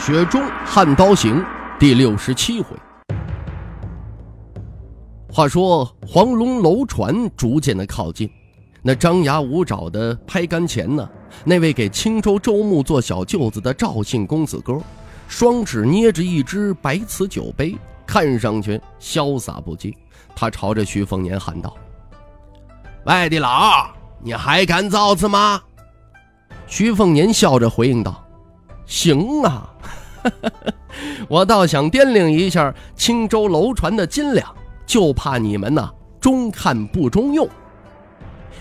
雪中悍刀行》第六十七回。话说黄龙楼船逐渐的靠近，那张牙舞爪的拍杆前呢，那位给青州周牧做小舅子的赵姓公子哥，双指捏着一只白瓷酒杯，看上去潇洒不羁。他朝着徐凤年喊道：“外地佬，你还敢造次吗？”徐凤年笑着回应道：“行啊。” 我倒想掂量一下青州楼船的斤两，就怕你们呐中看不中用。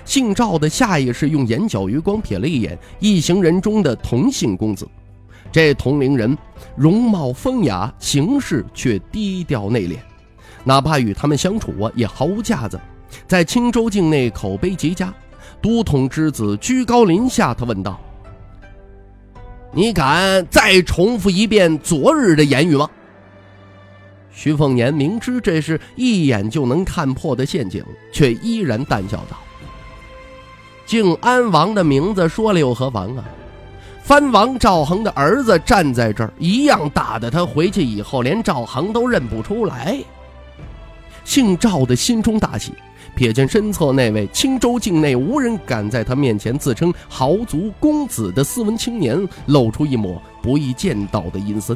姓赵的下意识用眼角余光瞥了一眼一行人中的同姓公子，这同龄人容貌风雅，行事却低调内敛，哪怕与他们相处啊，也毫无架子，在青州境内口碑极佳。都统之子居高临下，他问道。你敢再重复一遍昨日的言语吗？徐凤年明知这是一眼就能看破的陷阱，却依然淡笑道：“靖安王的名字说了又何妨啊？藩王赵恒的儿子站在这儿，一样打得他回去以后连赵恒都认不出来。”姓赵的心中大喜。瞥见身侧那位青州境内无人敢在他面前自称豪族公子的斯文青年，露出一抹不易见到的阴森。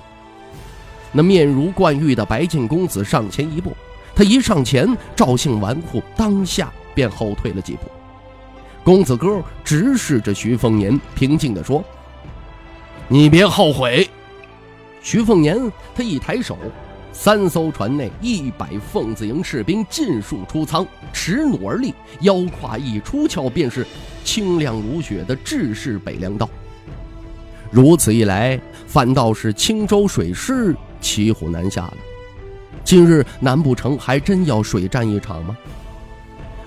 那面如冠玉的白净公子上前一步，他一上前，赵姓纨绔当下便后退了几步。公子哥直视着徐凤年，平静地说：“你别后悔。”徐凤年他一抬手。三艘船内一百奉子营士兵尽数出舱，持弩而立，腰胯一出鞘，便是清亮如雪的制式北凉刀。如此一来，反倒是青州水师骑虎难下了。今日难不成还真要水战一场吗？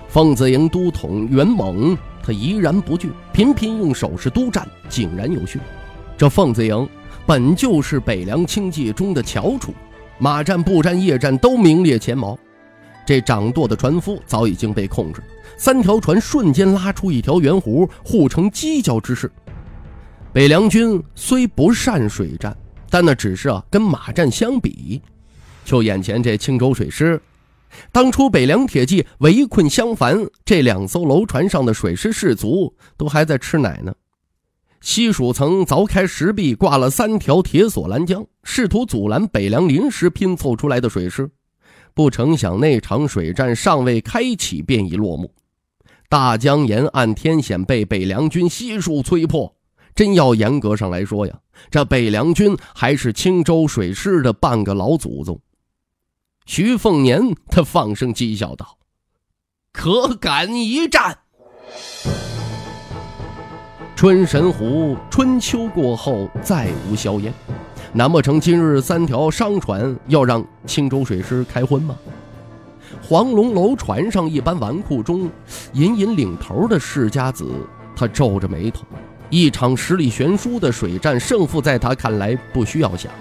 奉子营都统袁猛，他怡然不惧，频频用手势督战，井然有序。这奉子营本就是北凉轻骑中的翘楚。马战、步战、夜战都名列前茅，这掌舵的船夫早已经被控制，三条船瞬间拉出一条圆弧，互成犄角之势。北凉军虽不善水战，但那只是啊跟马战相比。就眼前这青州水师，当初北凉铁骑围困襄樊，这两艘楼船上的水师士卒都还在吃奶呢。西蜀曾凿开石壁，挂了三条铁索拦江，试图阻拦北凉临时拼凑出来的水师。不成想，那场水战尚未开启，便已落幕。大江沿岸天险被北凉军悉数摧破。真要严格上来说呀，这北凉军还是青州水师的半个老祖宗。徐凤年他放声讥笑道：“可敢一战？”春神湖，春秋过后再无硝烟，难不成今日三条商船要让青州水师开荤吗？黄龙楼船上一班纨绔中，隐隐领头的世家子，他皱着眉头。一场实力悬殊的水战，胜负在他看来不需要想，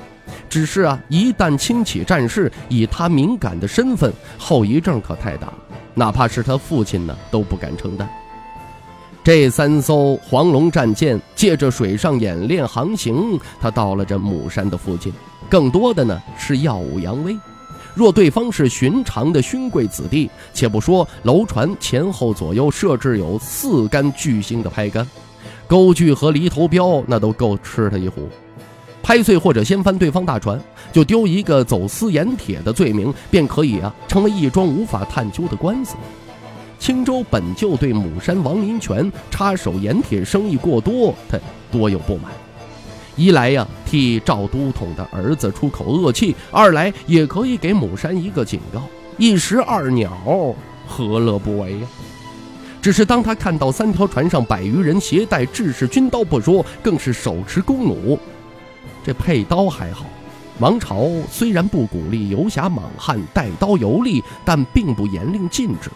只是啊，一旦轻启战事，以他敏感的身份，后遗症可太大了，哪怕是他父亲呢，都不敢承担。这三艘黄龙战舰借着水上演练航行，他到了这母山的附近，更多的呢是耀武扬威。若对方是寻常的勋贵子弟，且不说楼船前后左右设置有四杆巨星的拍杆，钩具和犁头镖那都够吃他一壶。拍碎或者掀翻对方大船，就丢一个走私盐铁的罪名，便可以啊成为一桩无法探究的官司。青州本就对母山王林泉插手盐铁生意过多，他多有不满。一来呀，替赵都统的儿子出口恶气；二来也可以给母山一个警告。一石二鸟，何乐不为呀？只是当他看到三条船上百余人携带制式军刀不说，更是手持弓弩，这配刀还好，王朝虽然不鼓励游侠莽汉带刀游历，但并不严令禁止。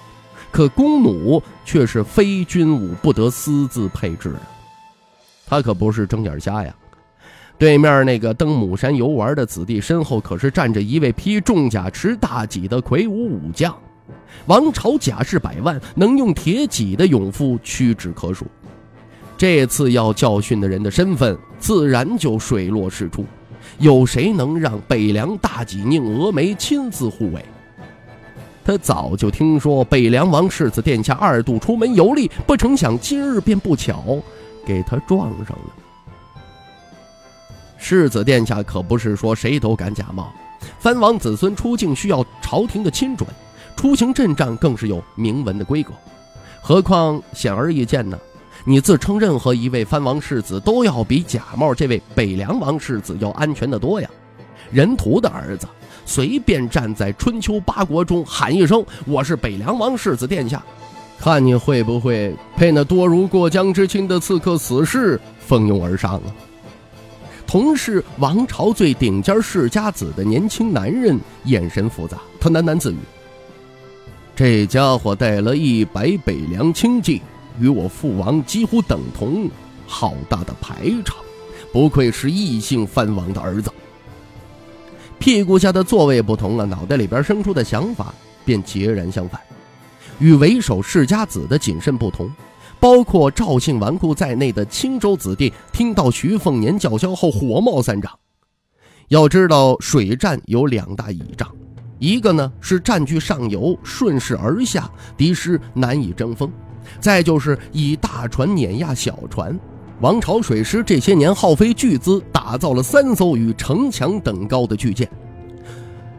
可弓弩却是非军武不得私自配置的。他可不是睁眼瞎呀！对面那个登母山游玩的子弟身后，可是站着一位披重甲、持大戟的魁梧武将。王朝甲士百万，能用铁戟的勇夫屈指可数。这次要教训的人的身份，自然就水落石出。有谁能让北凉大戟宁峨眉亲自护卫？他早就听说北凉王世子殿下二度出门游历，不成想今日便不巧给他撞上了。世子殿下可不是说谁都敢假冒，藩王子孙出境需要朝廷的亲准，出行阵仗更是有明文的规格。何况显而易见呢？你自称任何一位藩王世子，都要比假冒这位北凉王世子要安全的多呀。人图的儿子。随便站在春秋八国中喊一声“我是北凉王世子殿下”，看你会不会被那多如过江之青的刺客死士蜂拥而上啊！同是王朝最顶尖世家子的年轻男人眼神复杂，他喃喃自语：“这家伙带了一百北凉亲骑，与我父王几乎等同，好大的排场！不愧是异姓藩王的儿子。”屁股下的座位不同了，脑袋里边生出的想法便截然相反。与为首世家子的谨慎不同，包括赵姓纨绔在内的青州子弟听到徐凤年叫嚣后，火冒三丈。要知道，水战有两大倚仗，一个呢是占据上游，顺势而下，敌师难以争锋；再就是以大船碾压小船。王朝水师这些年耗费巨资打造了三艘与城墙等高的巨舰，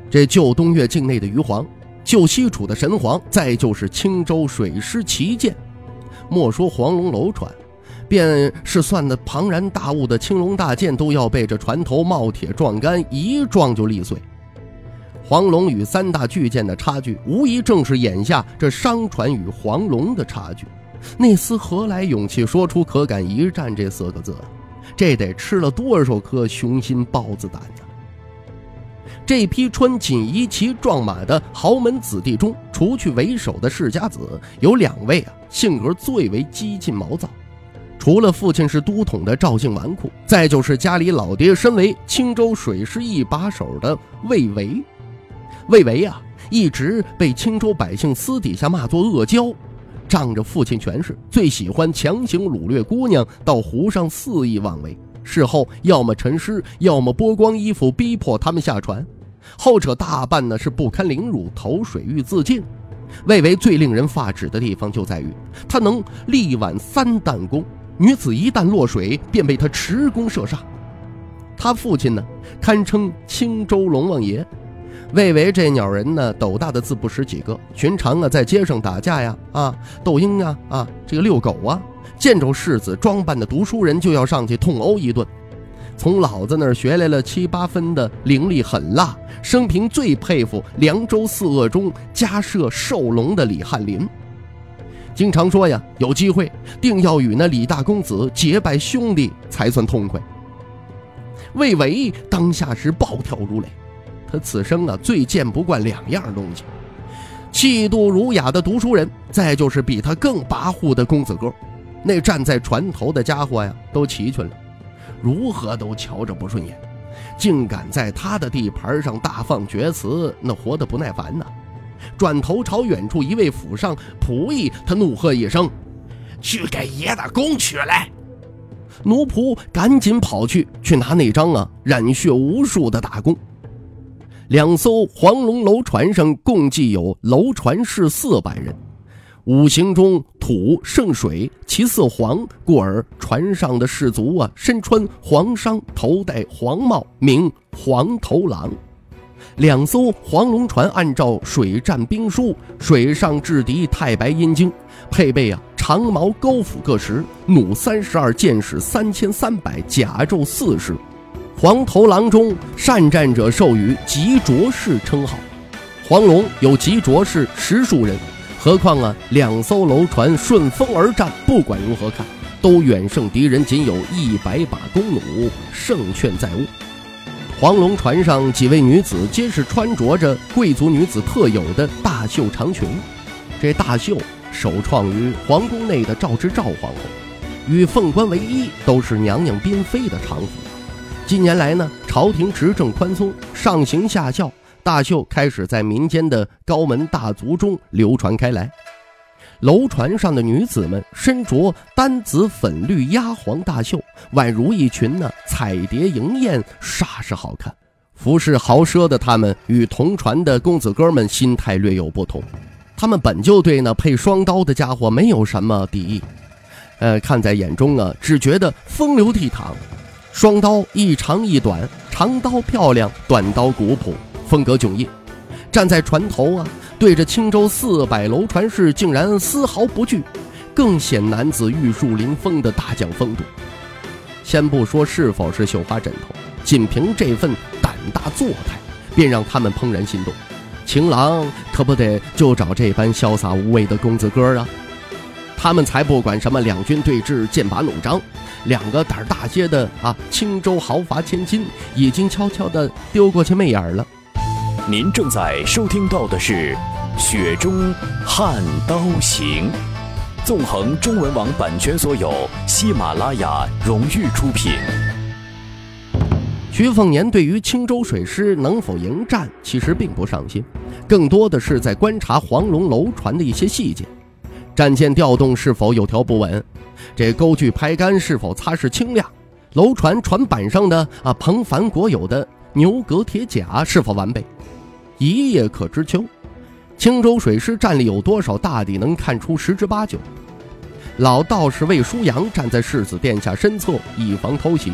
这旧东岳境内的鱼皇，旧西楚的神皇，再就是青州水师旗舰。莫说黄龙楼船，便是算的庞然大物的青龙大舰，都要被这船头冒铁撞杆一撞就立碎。黄龙与三大巨舰的差距，无疑正是眼下这商船与黄龙的差距。那厮何来勇气说出“可敢一战”这四个字？这得吃了多少颗雄心豹子胆呢？这批穿锦衣骑壮马的豪门子弟中，除去为首的世家子，有两位啊，性格最为激进毛躁。除了父亲是都统的赵姓纨绔，再就是家里老爹身为青州水师一把手的魏维。魏维啊，一直被青州百姓私底下骂作恶娇。仗着父亲权势，最喜欢强行掳掠姑娘到湖上肆意妄为。事后要么沉尸，要么剥光衣服逼迫他们下船。后者大半呢是不堪凌辱，投水域自尽。魏为最令人发指的地方就在于，他能力挽三弹弓，女子一旦落水，便被他持弓射杀。他父亲呢，堪称青州龙王爷。魏巍这鸟人呢，斗大的字不识几个。寻常啊，在街上打架呀，啊，斗鹰啊，啊，这个遛狗啊，见着世子装扮的读书人，就要上去痛殴一顿。从老子那儿学来了七八分的凌厉狠辣，生平最佩服凉州四恶中加设兽龙的李翰林。经常说呀，有机会定要与那李大公子结拜兄弟才算痛快。魏巍当下是暴跳如雷。他此生啊，最见不惯两样东西：气度儒雅的读书人，再就是比他更跋扈的公子哥。那站在船头的家伙呀，都齐全了，如何都瞧着不顺眼，竟敢在他的地盘上大放厥词，那活得不耐烦呢。转头朝远处一位府上仆役，他怒喝一声：“去给爷的弓取来！”奴仆赶紧跑去，去拿那张啊染血无数的大弓。两艘黄龙楼船上共计有楼船士四百人，五行中土胜水，其色黄，故而船上的士卒啊，身穿黄裳，头戴黄帽，名黄头郎。两艘黄龙船按照水战兵书，水上制敌太白阴经，配备啊长矛钩斧各十，弩三十二，箭矢三千三百，甲胄四十。黄头郎中善战者授予极卓士称号，黄龙有极卓士十数人，何况啊两艘楼船顺风而战，不管如何看，都远胜敌人仅有一百把弓弩，胜券在握。黄龙船上几位女子皆是穿着着贵族女子特有的大袖长裙。这大袖首创于皇宫内的赵之赵皇后，与凤冠为一，都是娘娘嫔妃的常服。近年来呢，朝廷执政宽松，上行下效，大袖开始在民间的高门大族中流传开来。楼船上的女子们身着丹紫粉绿压黄大袖，宛如一群呢彩蝶迎艳，煞是好看。服饰豪奢的她们与同船的公子哥们心态略有不同，他们本就对那配双刀的家伙没有什么敌意，呃，看在眼中啊，只觉得风流倜傥。双刀一长一短，长刀漂亮，短刀古朴，风格迥异。站在船头啊。对着青州四百楼船事，竟然丝毫不惧，更显男子玉树临风的大将风度。先不说是否是绣花枕头，仅凭这份胆大作态，便让他们怦然心动。情郎可不得就找这般潇洒无畏的公子哥啊！他们才不管什么两军对峙、剑拔弩张，两个胆大些的啊，青州豪罚千金已经悄悄地丢过去媚眼了。您正在收听到的是。雪中悍刀行，纵横中文网版权所有，喜马拉雅荣誉出品。徐凤年对于青州水师能否迎战，其实并不上心，更多的是在观察黄龙楼船的一些细节：战舰调动是否有条不紊，这钩具拍杆是否擦拭清亮，楼船船板上的啊彭凡国有的牛革铁甲是否完备，一叶可知秋。青州水师战力有多少？大抵能看出十之八九。老道士魏舒阳站在世子殿下身侧，以防偷袭。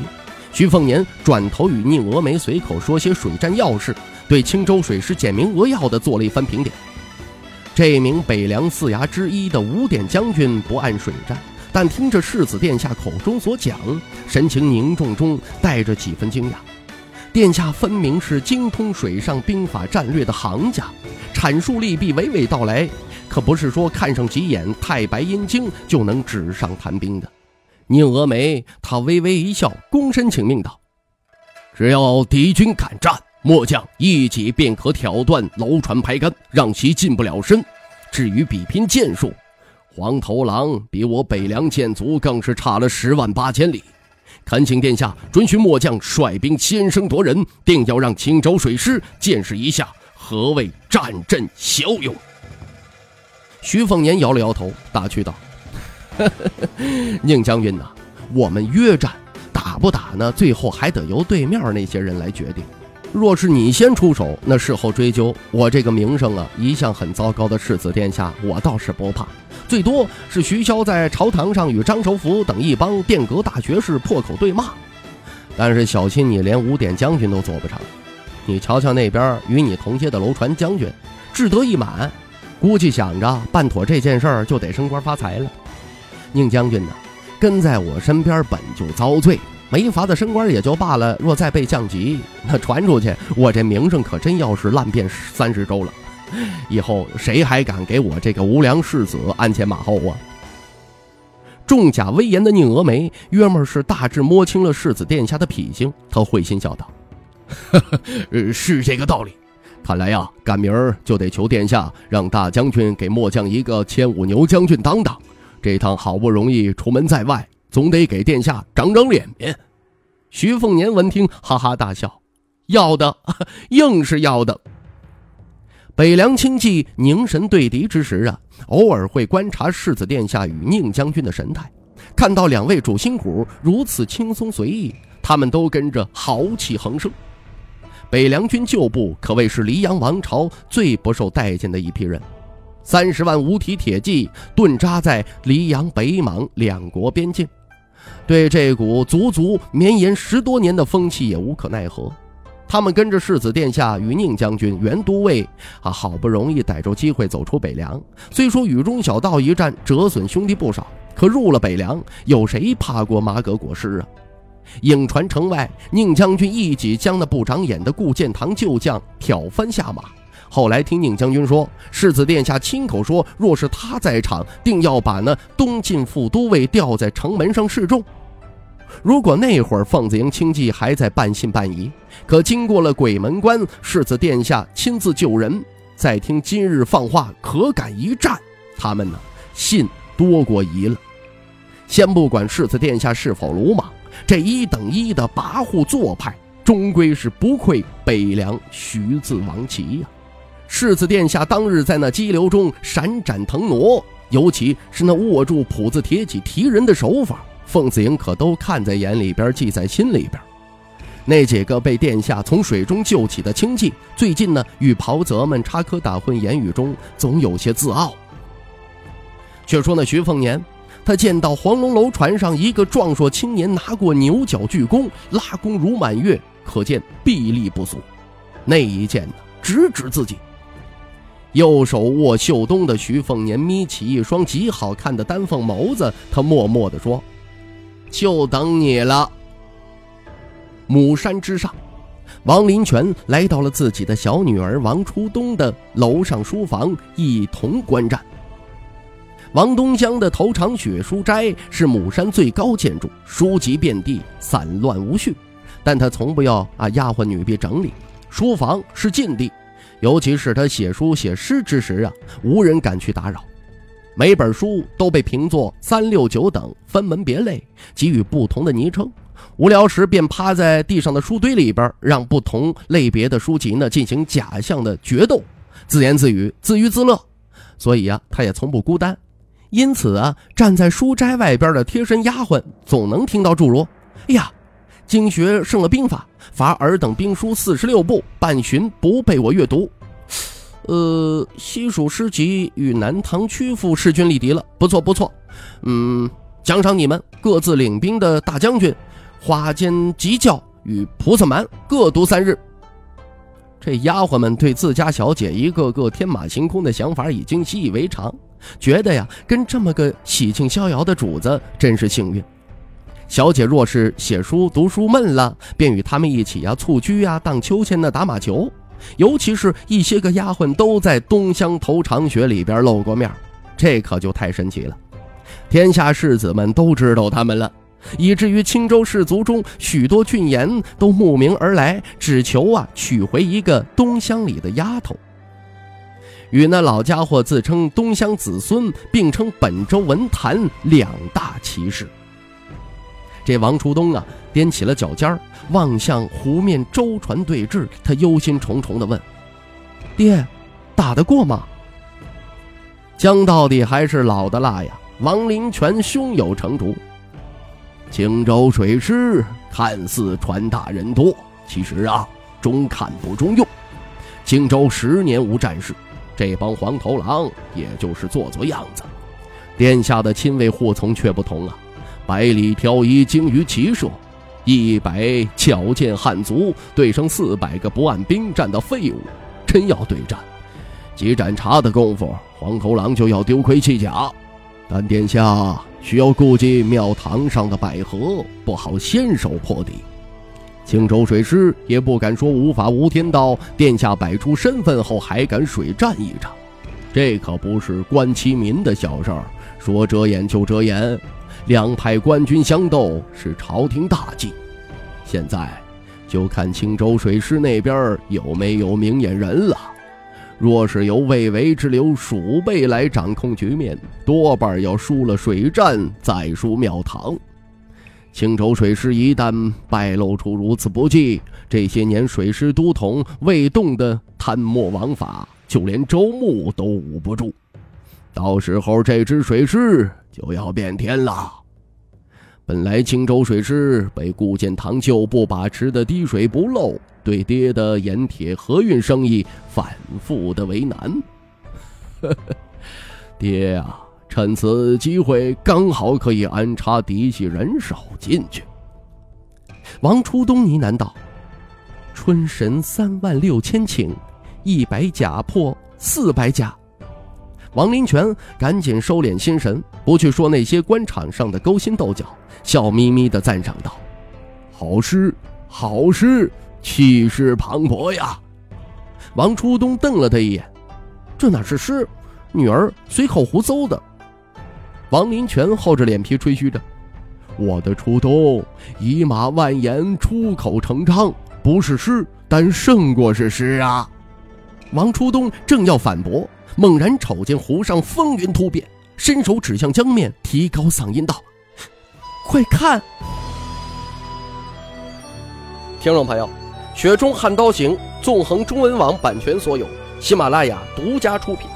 徐凤年转头与宁峨眉随口说些水战要事，对青州水师简明扼要地做了一番评点。这名北凉四衙之一的五点将军不谙水战，但听着世子殿下口中所讲，神情凝重中带着几分惊讶。殿下分明是精通水上兵法战略的行家。阐述利弊，娓娓道来，可不是说看上几眼太白阴经就能纸上谈兵的。宁峨眉他微微一笑，躬身请命道：“只要敌军敢战，末将一戟便可挑断楼船排杆，让其进不了身。至于比拼剑术，黄头狼比我北凉剑族更是差了十万八千里。恳请殿下准许末将率兵先声夺人，定要让青州水师见识一下。”何谓战阵骁勇？徐凤年摇了摇头，打趣道：“宁将军呐，我们约战，打不打呢？最后还得由对面那些人来决定。若是你先出手，那事后追究，我这个名声啊，一向很糟糕的世子殿下，我倒是不怕。最多是徐骁在朝堂上与张守福等一帮殿阁大学士破口对骂，但是小心你连五点将军都做不成。”你瞧瞧那边与你同街的楼船将军，志得意满，估计想着办妥这件事儿就得升官发财了。宁将军呢，跟在我身边本就遭罪，没法子升官也就罢了，若再被降级，那传出去，我这名声可真要是烂遍三十州了。以后谁还敢给我这个无良世子鞍前马后啊？重甲威严的宁峨眉，约莫是大致摸清了世子殿下的脾性，他会心笑道。是这个道理，看来呀，赶明儿就得求殿下让大将军给末将一个千五牛将军当当。这趟好不容易出门在外，总得给殿下长长脸面。徐凤年闻听，哈哈大笑：“要的，硬是要的。”北凉清骑凝神对敌之时啊，偶尔会观察世子殿下与宁将军的神态，看到两位主心骨如此轻松随意，他们都跟着豪气横生。北凉军旧部可谓是黎阳王朝最不受待见的一批人，三十万五体铁骑顿扎在黎阳、北莽两国边境，对这股足足绵延十多年的风气也无可奈何。他们跟着世子殿下与宁将军、袁都尉啊，好不容易逮住机会走出北凉。虽说雨中小道一战折损兄弟不少，可入了北凉，有谁怕过马革裹尸啊？颍川城外，宁将军一戟将那不长眼的顾建堂旧将挑翻下马。后来听宁将军说，世子殿下亲口说，若是他在场，定要把那东晋副都尉吊在城门上示众。如果那会儿凤子营清寂还在半信半疑，可经过了鬼门关，世子殿下亲自救人，再听今日放话，可敢一战，他们呢，信多过疑了。先不管世子殿下是否鲁莽，这一等一的跋扈做派，终归是不愧北凉徐字王旗呀。世子殿下当日在那激流中闪展腾挪，尤其是那握住谱子铁戟提人的手法。凤子营可都看在眼里边，记在心里边。那几个被殿下从水中救起的亲戚，最近呢与袍泽们插科打诨，言语中总有些自傲。却说那徐凤年，他见到黄龙楼船上一个壮硕青年拿过牛角巨弓，拉弓如满月，可见臂力不俗。那一箭呢，直指自己。右手握袖东的徐凤年眯起一双极好看的丹凤眸子，他默默地说。就等你了。母山之上，王林泉来到了自己的小女儿王初冬的楼上书房，一同观战。王东乡的头场雪书斋是母山最高建筑，书籍遍地，散乱无序，但他从不要啊丫鬟女婢整理。书房是禁地，尤其是他写书写诗之时啊，无人敢去打扰。每本书都被评作三六九等，分门别类，给予不同的昵称。无聊时便趴在地上的书堆里边，让不同类别的书籍呢进行假象的决斗，自言自语，自娱自乐。所以啊，他也从不孤单。因此啊，站在书斋外边的贴身丫鬟总能听到诸如：“哎呀，经学胜了兵法，罚尔等兵书四十六部，半旬不被我阅读。”呃，西蜀诗集与南唐曲阜势均力敌了，不错不错。嗯，奖赏你们各自领兵的大将军，花间急教与菩萨蛮各读三日。这丫鬟们对自家小姐一个个天马行空的想法已经习以为常，觉得呀，跟这么个喜庆逍遥的主子真是幸运。小姐若是写书读书闷了，便与他们一起呀蹴鞠呀、荡秋千呢、打马球。尤其是一些个丫鬟都在东乡头长学里边露过面，这可就太神奇了。天下士子们都知道他们了，以至于青州士族中许多俊颜都慕名而来，只求啊娶回一个东乡里的丫头。与那老家伙自称东乡子孙，并称本州文坛两大奇士。这王初东啊，踮起了脚尖儿，望向湖面舟船对峙，他忧心忡忡地问：“爹，打得过吗？”姜到底还是老的辣呀！王林泉胸有成竹。青州水师看似船大人多，其实啊，中看不中用。青州十年无战事，这帮黄头狼也就是做做样子。殿下的亲卫护从却不同啊。百里挑一，精于骑射；一百矫健汉族对上四百个不按兵战的废物，真要对战，几盏茶的功夫，黄头狼就要丢盔弃甲。但殿下需要顾及庙堂上的百合，不好先手破敌。青州水师也不敢说无法无天到，殿下摆出身份后还敢水战一场，这可不是关其民的小事儿，说遮掩就遮掩。两派官军相斗是朝廷大忌，现在就看青州水师那边有没有明眼人了。若是由魏为之流鼠辈来掌控局面，多半要输了水战，再输庙堂。青州水师一旦败露出如此不济，这些年水师都统魏动的贪墨枉法，就连周穆都捂不住。到时候这支水师就要变天了。本来青州水师被顾建堂旧部把持的滴水不漏，对爹的盐铁河运生意反复的为难。爹啊，趁此机会刚好可以安插嫡系人手进去。王初东呢喃道：“春神三万六千顷，一百甲破四百甲。”王林泉赶紧收敛心神，不去说那些官场上的勾心斗角，笑眯眯地赞赏道：“好诗，好诗，气势磅礴呀！”王初东瞪了他一眼：“这哪是诗？女儿随口胡诌的。”王林泉厚着脸皮吹嘘着：“我的初衷，以马万言，出口成章，不是诗，但胜过是诗啊！王初东正要反驳，猛然瞅见湖上风云突变，伸手指向江面，提高嗓音道：“快看！”听众朋友，《雪中悍刀行》纵横中文网版权所有，喜马拉雅独家出品，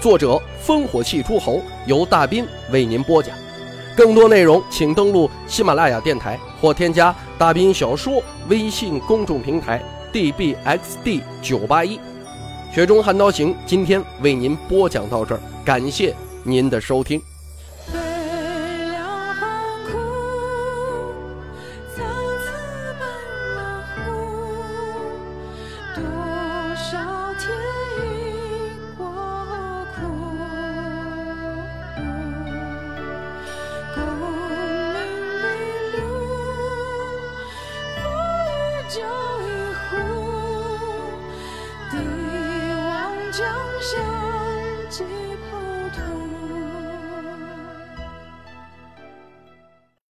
作者烽火戏诸侯，由大斌为您播讲。更多内容，请登录喜马拉雅电台或添加“大斌小说”微信公众平台 “dbxd 九八一”。《雪中悍刀行》今天为您播讲到这儿，感谢您的收听。